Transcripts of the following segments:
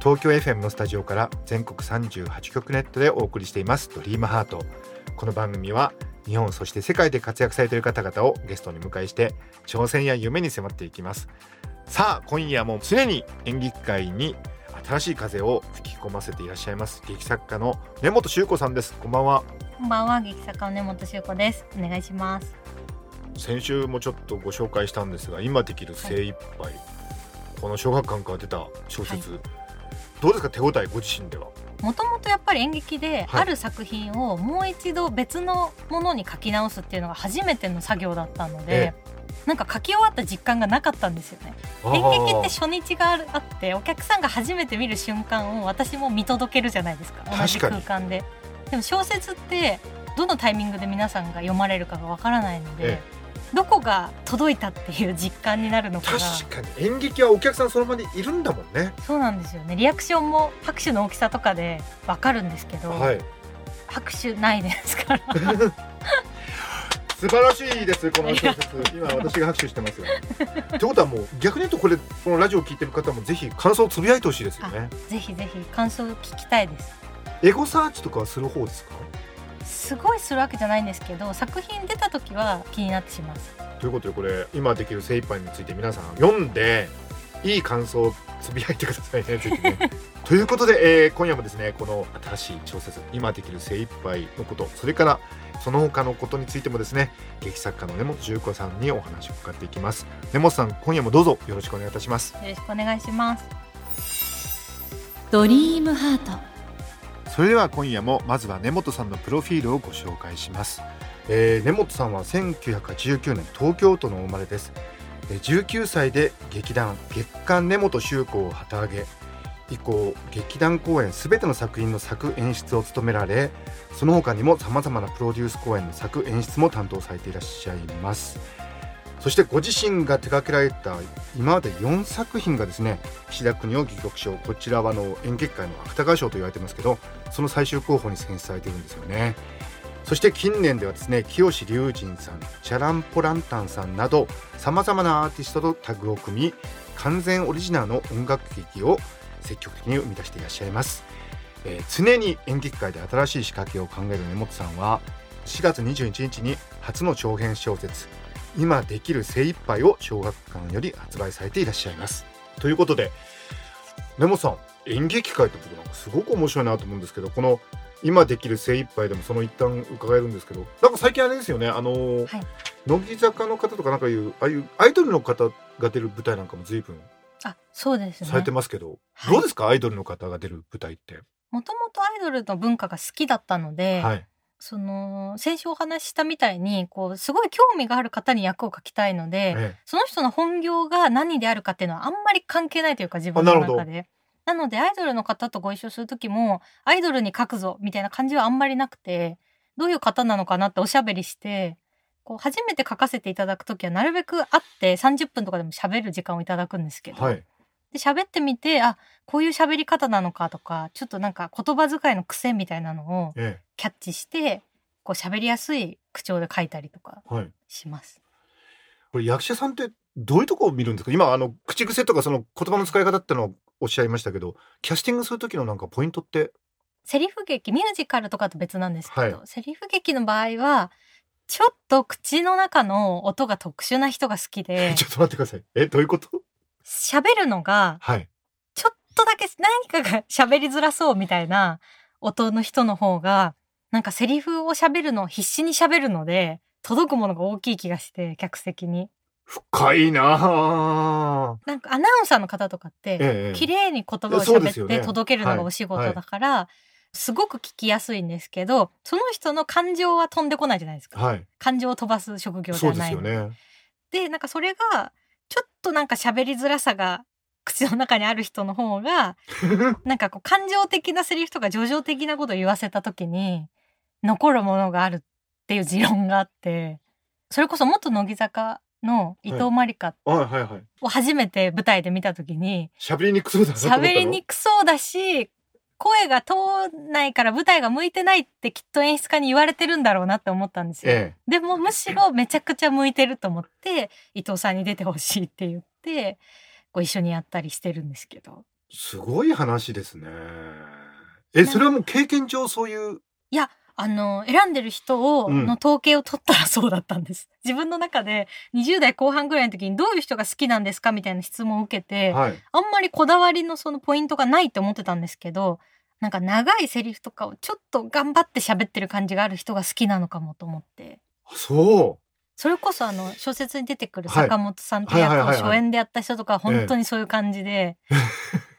東京 FM のスタジオから全国38局ネットでお送りしています。ドリームハート。この番組は日本そして世界で活躍されている方々をゲストに迎えして挑戦や夢に迫っていきます。さあ今夜も常に演劇界に新しい風を吹き込ませていらっしゃいます。劇作家の根本修子さんです。こんばんは。こんばんは、劇作家の根本修子です。お願いします。先週もちょっとご紹介したんですが今できる精一杯、この小学館から出た小説、どうですか手応えご自身では？もともとやっぱり演劇ではい。ある作品をもう一度別のものに書き直すっていうのが初めての作業だったので、なんか書き終わった実感がなかったんですよね。演劇って初日があるあってお客さんが初めて見る瞬間を私も見届けるじゃないですか。同じ空間で。でも小説ってどのタイミングで皆さんが読まれるかがわからないので、えどこが届いたっていう実感になるのかが。確かに。演劇はお客さんその場にいるんだもんね。そうなんですよね。リアクションも拍手の大きさとかでわかるんですけど、はい。拍手ないですから。素晴らしいですこの小説。今私が拍手してますよ。ってことはもう逆に言うとこれこのラジオを聞いてる方もぜひ感想をつぶやいてほしいですよね。ぜひぜひ感想を聞きたいです。エゴサーチとかはする方ですか？すごいするわけじゃないんですけど作品出た時は気になってします。ということでこれ今できる精一杯について皆さん読んでいい感想をつぶやいてくださいねね。ということで、えー今夜もですねこの新しい小説今できる精一杯のことそれからその他のことについてもですね劇作家の根本重子さんにお話を伺っていきます。根本さん今夜もどうぞよろしくお願いいたします。よろしくお願いします。ドリームハートそれでは今夜もまずは根本さんのプロフィールをご紹介します、えー根本さんは1989年東京都のお生まれです。え19歳で劇団月刊根本修子を旗揚げ。以降劇団公演すべての作品の作演出を務められその他にもさまざまなプロデュース公演の作演出も担当されていらっしゃいます。そしてご自身が手掛けられた今まで4作品がですね岸田邦夫戯曲賞こちらはの演劇界の芥川賞と言われてますけどその最終候補に選出されているんですよね。そして近年ではですね清志隆人さんチャランポランタンさんなどさまざまなアーティストとタッグを組み完全オリジナルの音楽劇を積極的に生み出していらっしゃいます、えー常に演劇界で新しい仕掛けを考える根本さんは4月21日に初の長編小説「今できる精一杯を小学館より発売されていらっしゃいます。ということで根本さん演劇界って僕なんかすごく面白いなと思うんですけどこの今できる精一杯でもその一旦伺えるんですけどなんか最近あれですよねあのーはい。乃木坂の方とかなんかいうああいうアイドルの方が出る舞台なんかも随分あそうですね。されてますけど、はい。どうですか？アイドルの方が出る舞台って、もともとアイドルの文化が好きだったので、はいその先週お話ししたみたいにこうすごい興味がある方に役を描きたいので、えその人の本業が何であるかっていうのはあんまり関係ないというか自分の中で。なのでアイドルの方とご一緒する時もアイドルに書くぞみたいな感じはあんまりなくてどういう方なのかなっておしゃべりしてこう初めて書かせていただく時はなるべく会って30分とかでも喋る時間をいただくんですけど、えはいで喋ってみてあこういう喋り方なのかとかちょっとなんか言葉遣いの癖みたいなのをえキャッチしてこう喋りやすい口調で書いたりとかえはい。します。これ役者さんってどういうところを見るんですか？今あの口癖とかその言葉の使い方ってのをおっしゃいましたけどキャスティングする時のなんかポイントって？セリフ劇ミュージカルとかと別なんですけど、はい。セリフ劇の場合はちょっと口の中の音が特殊な人が好きで ちょっと待ってください。えどういうこと？喋るのがはい。ちょっとだけ何かが喋りづらそうみたいな音の人の方がなんかセリフを喋るのを必死に喋るので届くものが大きい気がして客席に。深いなあ。なんかアナウンサーの方とかってええ綺麗に言葉を喋って届けるのがお仕事だから、すごく聞きやすいんですけどその人の感情は飛んでこないじゃないですか、はい。感情を飛ばす職業じゃない。のでね。でなんかそれがとなんか喋りづらさが口の中にある人の方が なんかこう感情的なセリフとか叙情的なことを言わせた時に残るものがあるっていう持論があってそれこそ元乃木坂の伊藤まりか。を初めて舞台で見た時に喋りにくそうだ喋りにくそうだし声が通んないから舞台が向いてないってきっと演出家に言われてるんだろうなって思ったんですよ。えでもむしろめちゃくちゃ向いてると思って伊藤さんに出てほしいって言ってこう一緒にやったりしてるんですけどえ。すごい話ですね。え、それはもう経験上そういう。あの選んでる人を、うんの統計を取ったらそうだったんです自分の中で20代後半ぐらいの時にどういう人が好きなんですかみたいな質問を受けて、はい。あんまりこだわりのそのポイントがないって思ってたんですけどなんか長いセリフとかをちょっと頑張って喋ってる感じがある人が好きなのかもと思って。あそそれこそあの小説に出てくるはい坂本さんって役を初演でやった人とかは本当にそういう感じで、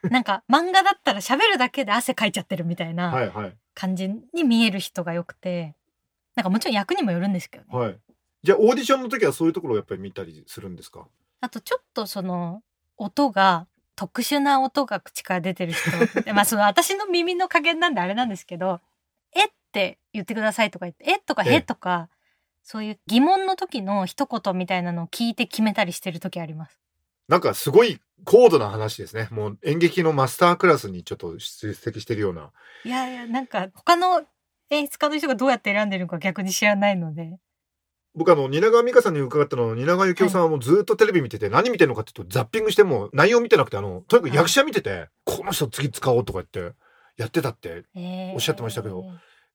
なんか漫画だったら喋るだけで汗かいちゃってるみたいないはい。感じに見える人がよくて、なんかもちろん役にもよるんですけどね。はい。じゃあオーディションの時はそういうところをやっぱり見たりするんですか？あとちょっとその音が特殊な音が口から出てる人 でまあその私の耳の加減なんであれなんですけど「えっ?」て言ってくださいとか言って「えっ?」とか「ええへ」とかそういう疑問の時の一言みたいなのを聞いて決めたりしてる時あります。なんかすごい高度な話ですね。もう演劇のマスタークラスにちょっと出席してるような。いやいやなんか他の演出家の人がどうやって選んでるのか逆に知らないので僕あの、蜷川美香さんに伺ったのは、蜷川幸雄さんはもうずっとテレビ見てて、何見てるのかっていうと、ザッピングしても内容見てなくて、あの、とにかく役者見てて、この人次使おうとか言って、やってたって、えーおっしゃってましたけど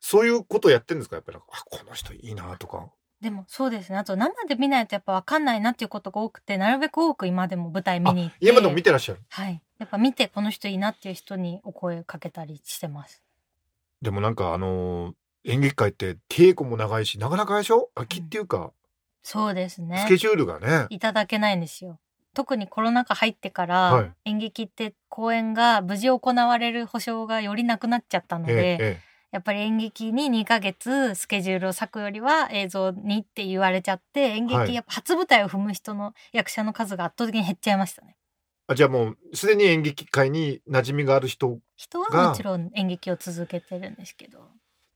そういうことやってるんですか？やっぱりあ、この人いいなとか。でもそうですねあと生で見ないとやっぱ分かんないなっていうことが多くてなるべく多く今でも舞台見に行って今でも見てらっしゃる？はい。やっぱ見てこの人いいなっていう人にお声かけたりしてます。でもなんかあのー演劇界って稽古も長いし、なかなかでしょ？秋っていうか、そうですねス。ケジュールがね。いただけないんですよ。特にコロナ禍入ってから、はい演劇って公演が無事行われる保証がよりなくなっちゃったのえで、ええやっぱり演劇に2ヶ月スケジュールを割くよりは映像にって言われちゃって演はい劇やっぱ初舞台を踏む人の役者の数が圧倒的に減っちゃいましたね。あじゃあもうすでに演劇界に馴染みがある人人はがもちろん演劇を続けてるんですけど。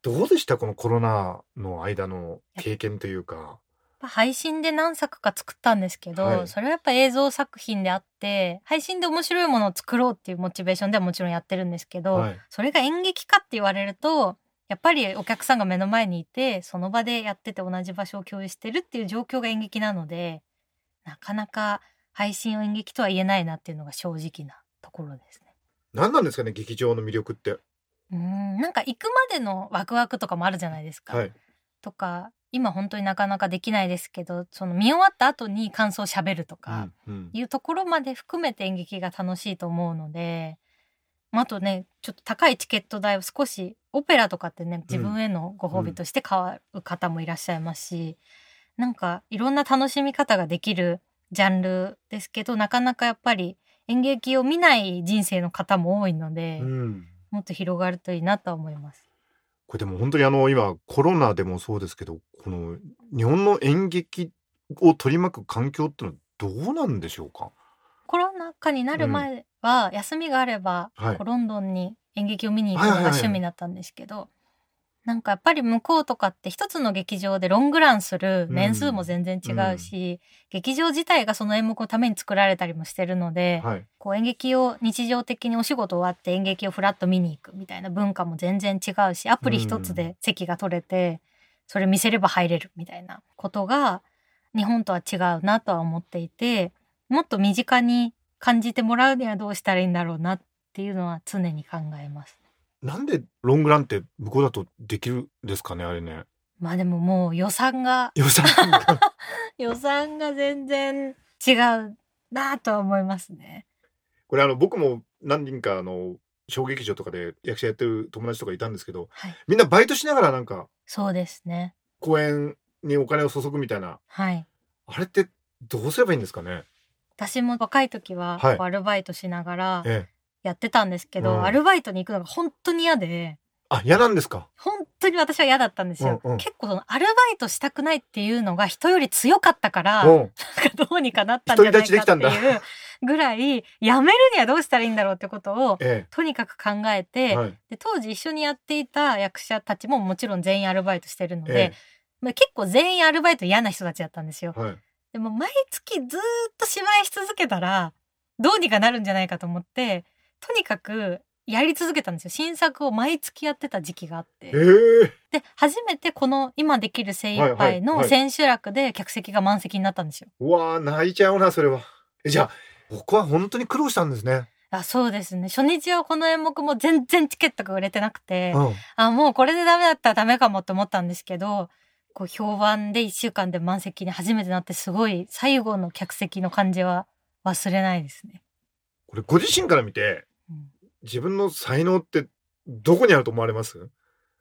どうでしたこのコロナの間の経験というか配信で何作か作ったんですけど、はいそれはやっぱ映像作品であって配信で面白いものを作ろうっていうモチベーションではもちろんやってるんですけど、はいそれが演劇かって言われるとやっぱりお客さんが目の前にいてその場でやってて同じ場所を共有してるっていう状況が演劇なのでなかなか配信を演劇とは言えないなっていうのが正直なところですね。何なんですかね劇場の魅力ってうーんなんか行くまでのワクワクとかもあるじゃないですか。はいとか今本当になかなかできないですけどその見終わった後に感想をしゃべるとかうんうんいうところまで含めて演劇が楽しいと思うので、まあ、あとねちょっと高いチケット代を少しオペラとかってね自分へのご褒美として買う方もいらっしゃいますし、なんかいろんな楽しみ方ができるジャンルですけどなかなかやっぱり演劇を見ない人生の方も多いので、うんもっと広がるといいなとは思います。これでも本当にあの今コロナでもそうですけどこの日本の演劇を取り巻く環境ってのはどうなんでしょうか？コロナ禍になる前は休みがあれば、はい。こうロンドンに演劇を見に行くのがはいはいはい。趣味だったんですけど、なんかやっぱり向こうとかって一つの劇場でロングランする年数も全然違うし、劇場自体がその演目のために作られたりもしてるので、はい。こう演劇を日常的にお仕事終わって演劇をフラッと見に行くみたいな文化も全然違うしアプリ一つで席が取れて、それ見せれば入れるみたいなことが日本とは違うなとは思っていてもっと身近に感じてもらうにはどうしたらいいんだろうなっていうのは常に考えます。なんでロングランって向こうだとできるんですかねあれね。まあでももう予算が。予算が。予算が全然違うなとは思いますね。これあの僕も何人かあの小劇場とかで役者やってる友達とかいたんですけどはい、みんなバイトしながらなんかそうですね。公演にお金を注ぐみたいな。はい。あれってどうすればいいんですかね？私も若い時はアルバイトしながらええやってたんですけど、うん。アルバイトに行くのが本当に嫌で。あ嫌なんですか？本当に私は嫌だったんですよ、うんうん。結構そのアルバイトしたくないっていうのが人より強かったから、うん。なんかどうにかなったんじゃないかっていうぐらいやめるにはどうしたらいいんだろうってことをえとにかく考ええて、はい。で当時一緒にやっていた役者たちももちろん全員アルバイトしてるので、えまあ、結構全員アルバイト嫌な人たちだったんですよ。え。はい。でも毎月ずーっと芝居し続けたらどうにかなるんじゃないかと思ってとにかくやり続けたんですよ。新作を毎月やってた時期があって。ええ。で初めてこの今できる精一はいはい杯のはい。千秋楽で客席が満席になったんですよ。うわあ泣いちゃうなそれは。えじゃあ僕は本当に苦労したんですね。あそうですね。初日はこの演目も全然チケットが売れてなくて、うん。あもうこれでダメだったらダメかもって思ったんですけどこう評判で1週間で満席に初めてなってすごい最後の客席の感じは忘れないですね。これご自身から見てうん自分の才能ってどこにあると思われます？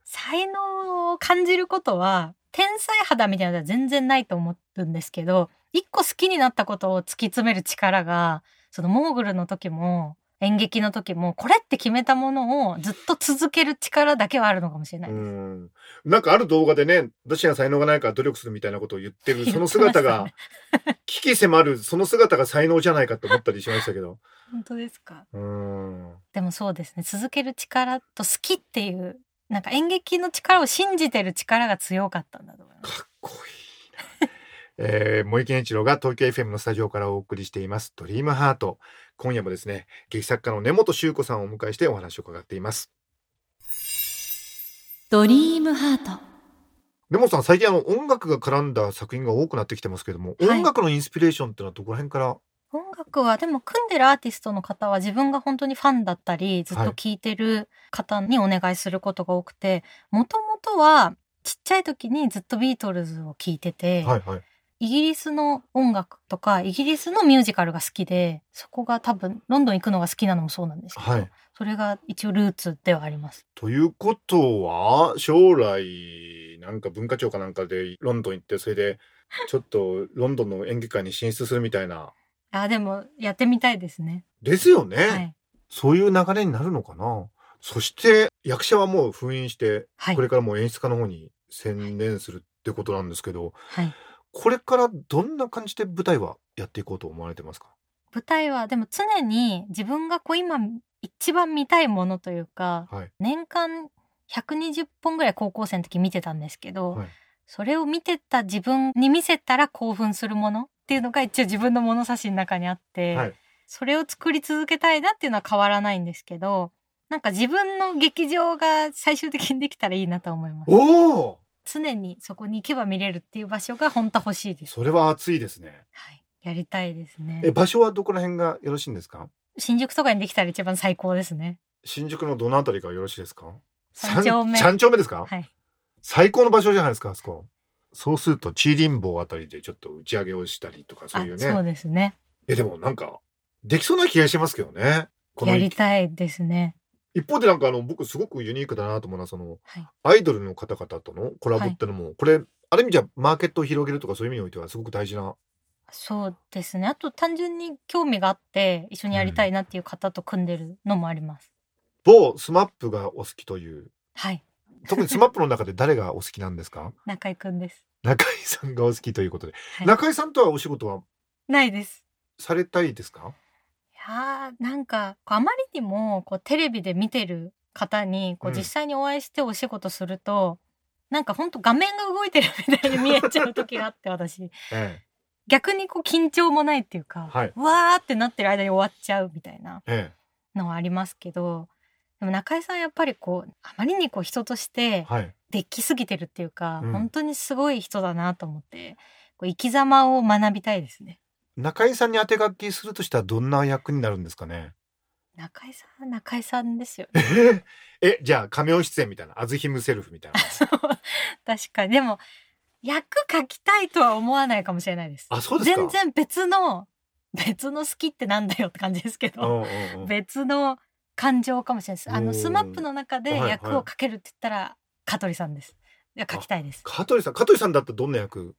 才能を感じることは天才肌みたいなのは全然ないと思うんですけど一個好きになったことを突き詰める力がそのモーグルの時も演劇の時もこれって決めたものをずっと続ける力だけはあるのかもしれなういです。んなんかある動画でね私が才能がないから努力するみたいなことを言ってる その姿がね危機迫るその姿が才能じゃないかと思ったりしましたけど本当ですか？うんでもそうですね続ける力と好きっていうなんか演劇の力を信じてる力が強かったんだと思います。かっこいいな。えー、森健一郎が東京 FM のスタジオからお送りしています。ドリームハート。今夜もですね劇作家の根本修子さんをお迎えしてお話を伺っています。ドリームハート。根本さん最近あの音楽が絡んだ作品が多くなってきてますけども、はい。音楽のインスピレーションってのはどこら辺から？音楽はでも組んでるアーティストの方は自分が本当にファンだったりずっと聴い。てる方にお願いすることが多くてもともとはちっちゃい時にずっとビートルズを聴いてて、はいはいイギリスの音楽とかイギリスのミュージカルが好きでそこが多分ロンドン行くのが好きなのもそうなんですけど、はい。それが一応ルーツではあります。ということは将来なんか文化庁かなんかでロンドン行ってそれでちょっとロンドンの演劇界に進出するみたいな。あでもやってみたいですね。ですよね、はい、そういう流れになるのかな。そして役者はもう封印してはい。これからもう演出家の方に専念するってことなんですけど、はい、これからどんな感じで舞台はやっていこうと思われてますか？舞台はでも常に自分がこう今一番見たいものというかはい。年間120本ぐらい高校生の時見てたんですけど、はい。それを見てた自分に見せたら興奮するものっていうのが一応自分の物差しの中にあって、はい。それを作り続けたいなっていうのは変わらないんですけどなんか自分の劇場が最終的にできたらいいなと思います。おお常にそこに行けば見れるっていう場所が本当欲しいです、それは熱いですね。はい、やりたいですね。え場所はどこら辺がよろしいんですか？新宿とかにできたら一番最高ですね。新宿のどのあたりがよろしいですか？三丁目。三丁目ですか、はい。最高の場所じゃないですかあそこ。そうするとチーリンボーあたりでちょっと打ち上げをしたりとかそういうあそうねですね。えでもなんかできそうな気がしますけどね。やりたいですね一方でなんかあの僕すごくユニークだなと思うのはそのはい。アイドルの方々とのコラボってのも、これある意味じゃマーケットを広げるとかそういう意味においてはすごく大事なそうですね。あと単純に興味があって一緒にやりたいなっていう方と組んでるのもあります、某スマップがお好きという。はい。特にスマップの中で誰がお好きなんですか？中居くんです、中居さんがお好きということで、はい。中居さんとはお仕事はないです。されたいですか？いやーなんかあまりにもこうテレビで見てる方にこううん。実際にお会いしてお仕事すると、なんかほんと画面が動いてるみたいに見えちゃう時があって私。え逆にこう緊張もないっていうか、はい。わーってなってる間に終わっちゃうみたいなええ。のはありますけどでも中井さんやっぱりこうあまりにこう人としてえはい。できすぎてるっていうか、うん。本当にすごい人だなと思ってこう生き様を学びたいですね中井さんに当て書きするとしたらどんな役になるんですかね？中井さん中井さんですよ えじゃあカメオ出演みたいな as himself みたいな。確かに。でも役書きたいとは思わないかもしれないです。あそうですか。全然別の別の好きってなんだよって感じですけど、うんうんうん。別の感情かもしれないです。あのスマップの中ではいはい。役を書けるって言ったら香取さんです。いや書きたいです。香取さん香取さんだったらどんな役、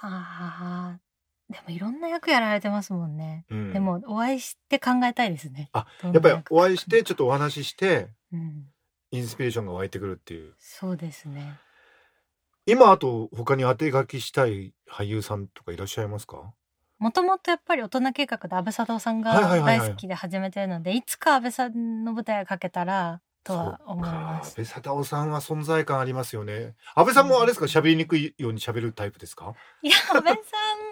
あーでもいろんな役やられてますもんね、うん。でもお会いして考えたいですね。あやっぱりお会いしてちょっとお話ししてうん。インスピレーションが湧いてくるっていう。そうですね。今あと他に当て書きしたい俳優さんとかいらっしゃいますか？もともとやっぱり大人計画で安倍貞夫さんが大好きで始めてるので、いつか安倍さんの舞台が書けたらとは思います。安倍貞夫さんは存在感ありますよね。安倍さんもあれですか？喋りにくいように喋るタイプですか？いや安倍さ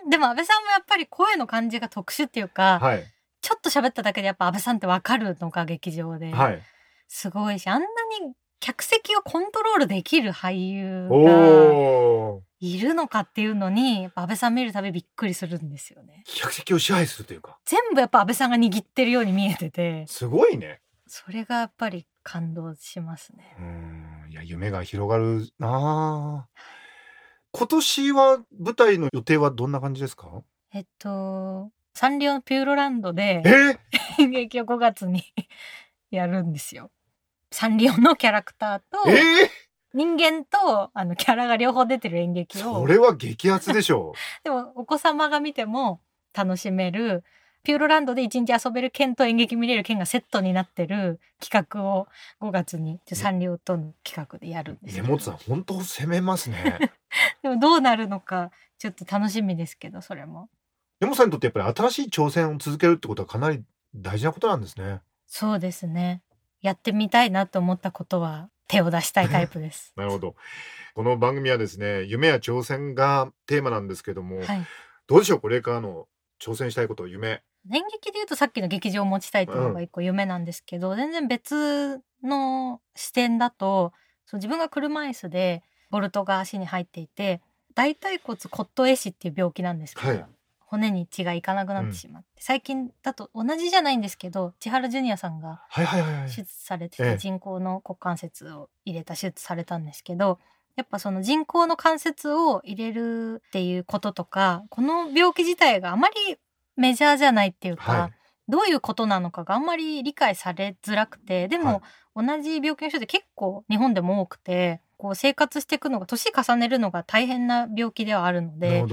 ん でも安倍さんもやっぱり声の感じが特殊っていうか、はい。ちょっと喋っただけでやっぱ安倍さんってわかるのが劇場で、はい。すごいしあんなに客席をコントロールできる俳優がいるのかっていうのに安倍さん見るたびびっくりするんですよね。客席を支配するというか。全部やっぱ安倍さんが握ってるように見えてて。すごいね。それがやっぱり感動しますね。うん。いや夢が広がるなあ。今年は舞台の予定はどんな感じですか？えっとサンリオのピューロランドでえ？ー、演劇を5月に やるんですよ。サンリオのキャラクターとえ？ー、人間とあのキャラが両方出てる演劇を。それは激アツでしょ でもお子様が見ても楽しめるピューロランドで一日遊べる券と演劇見れる券がセットになってる企画を5月にサンリオとの企画でやるんです根本さん本当攻めますね。でもどうなるのかちょっと楽しみですけどそれも。根本さんにとってやっぱり新しい挑戦を続けるってことはかなり大事なことなんですね。そうですね。やってみたいなと思ったことは手を出したいタイプです。なるほど。この番組はですね夢や挑戦がテーマなんですけども、はい。どうでしょう？これからの挑戦したいこと夢演劇で言うとさっきの劇場を持ちたいっていうのが一個夢なんですけど、全然別の視点だとそう自分が車椅子でボルトが足に入っていて大腿骨骨頭壊死っていう病気なんですけど、はい。骨に血がいかなくなってしまって、最近だと同じじゃないんですけど千原ジュニアさんが手術されてええ。て人工の骨関節を入れた手術されたんですけどやっぱその人工の関節を入れるっていうこととかこの病気自体があまりメジャーじゃないっていうか、はい。どういうことなのかがあんまり理解されづらくてでも、同じ病気の人って結構日本でも多くてこう生活していくのが年重ねるのが大変な病気ではあるので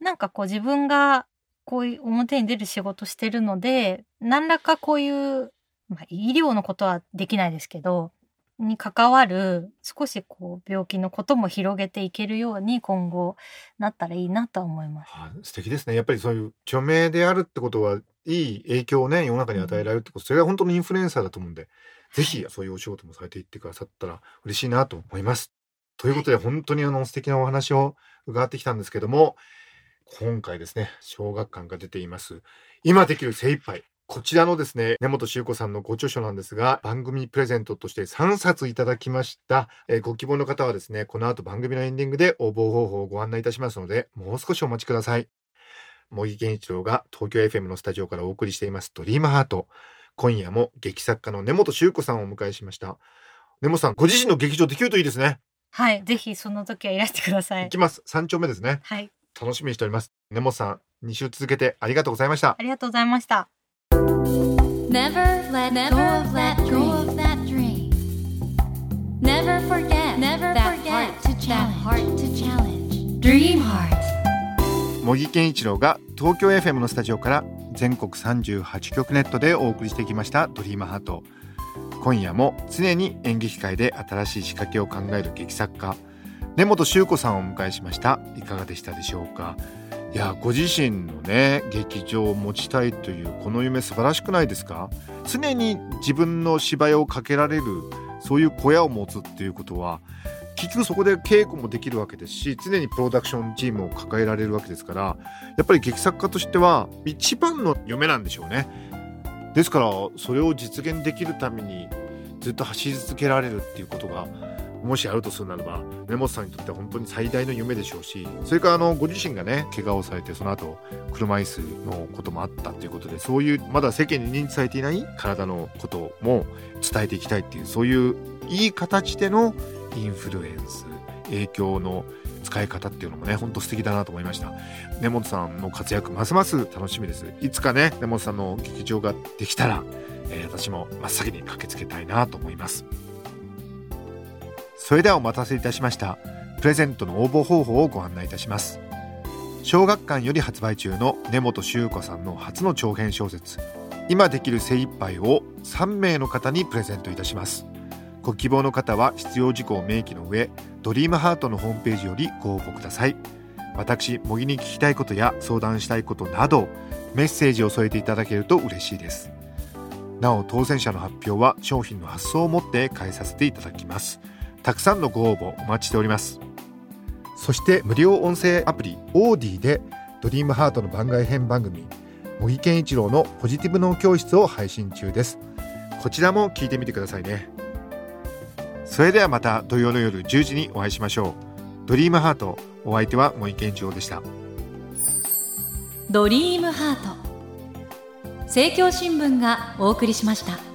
なんかこう自分がこういう表に出る仕事してるので何らかこういう、まあ、医療のことはできないですけどに関わる少しこう病気のことも広げていけるように今後なったらいいなとは思います。あ素敵ですね。やっぱりそういう著名であるってことはいい影響をね世の中に与えられるってこと、それが本当のインフルエンサーだと思うんでぜひそういうお仕事もされていってくださったら嬉しいなと思います。ということで本当にあの素敵なお話を伺ってきたんですけども今回ですね小学館が出ています。今できる精一杯こちらのですね根本修子さんのご著書なんですが番組プレゼントとして3冊いただきました、えーご希望の方はですねこの後番組のエンディングで応募方法をご案内いたしますのでもう少しお待ちください。茂木健一郎が東京 FM のスタジオからお送りしていますドリームハート。今夜も劇作家の根本修子さんをお迎えしました。根本さんご自身の劇場できるといいですね。はい、ぜひその時はいらしてください。行きます。3丁目ですね。はい、楽しみにしております。根本さん2週続けてありがとうございました。ありがとうございました。Never let go of that go of that dream. Never forget never that forget heart to that heart to challenge. Dream heart. 茂木健一郎が東京 FM のスタジオから全国38局ネットでお送りしてきました「ドリームハート今夜も常に演劇界で新しい仕掛けを考える劇作家根本修子さんをお迎えしましたいかがでしたでしょうかいやご自身のね劇場を持ちたいというこの夢素晴らしくないですか？常に自分の芝居をかけられるそういう小屋を持つっていうことは結局そこで稽古もできるわけですし常にプロダクションチームを抱えられるわけですからやっぱり劇作家としては一番の夢なんでしょうね。ですからそれを実現できるためにずっと走り続けられるっていうことがもしあるとするならば根本さんにとっては本当に最大の夢でしょうしそれからあのご自身がね怪我をされてその後車椅子のこともあったということでそういうまだ世間に認知されていない体のことも伝えていきたいっていうそういういい形でのインフルエンス影響の使い方っていうのもねほんと素敵だなと思いました。根本さんの活躍ますます楽しみです。いつかね根本さんの劇場ができたら、えー私も真っ先に駆けつけたいなと思います。それではお待たせいたしました。プレゼントの応募方法をご案内いたします。小学館より発売中の根本修子さんの初の長編小説今できる精一杯を3名の方にプレゼントいたします。ご希望の方は必要事項を明記の上ドリームハートのホームページよりご応募ください。私模擬に聞きたいことや相談したいことなどメッセージを添えていただけると嬉しいです。なお当選者の発表は商品の発送をもって返させていただきます。たくさんのご応募お待ちしております。そして無料音声アプリオーディでドリームハートの番外編番組茂木健一郎のポジティブ脳教室を配信中です。こちらも聞いてみてくださいね。それではまた土曜の夜10時にお会いしましょう。ドリームハートお相手は茂木健一郎でした。ドリームハート。政教新聞がお送りしました。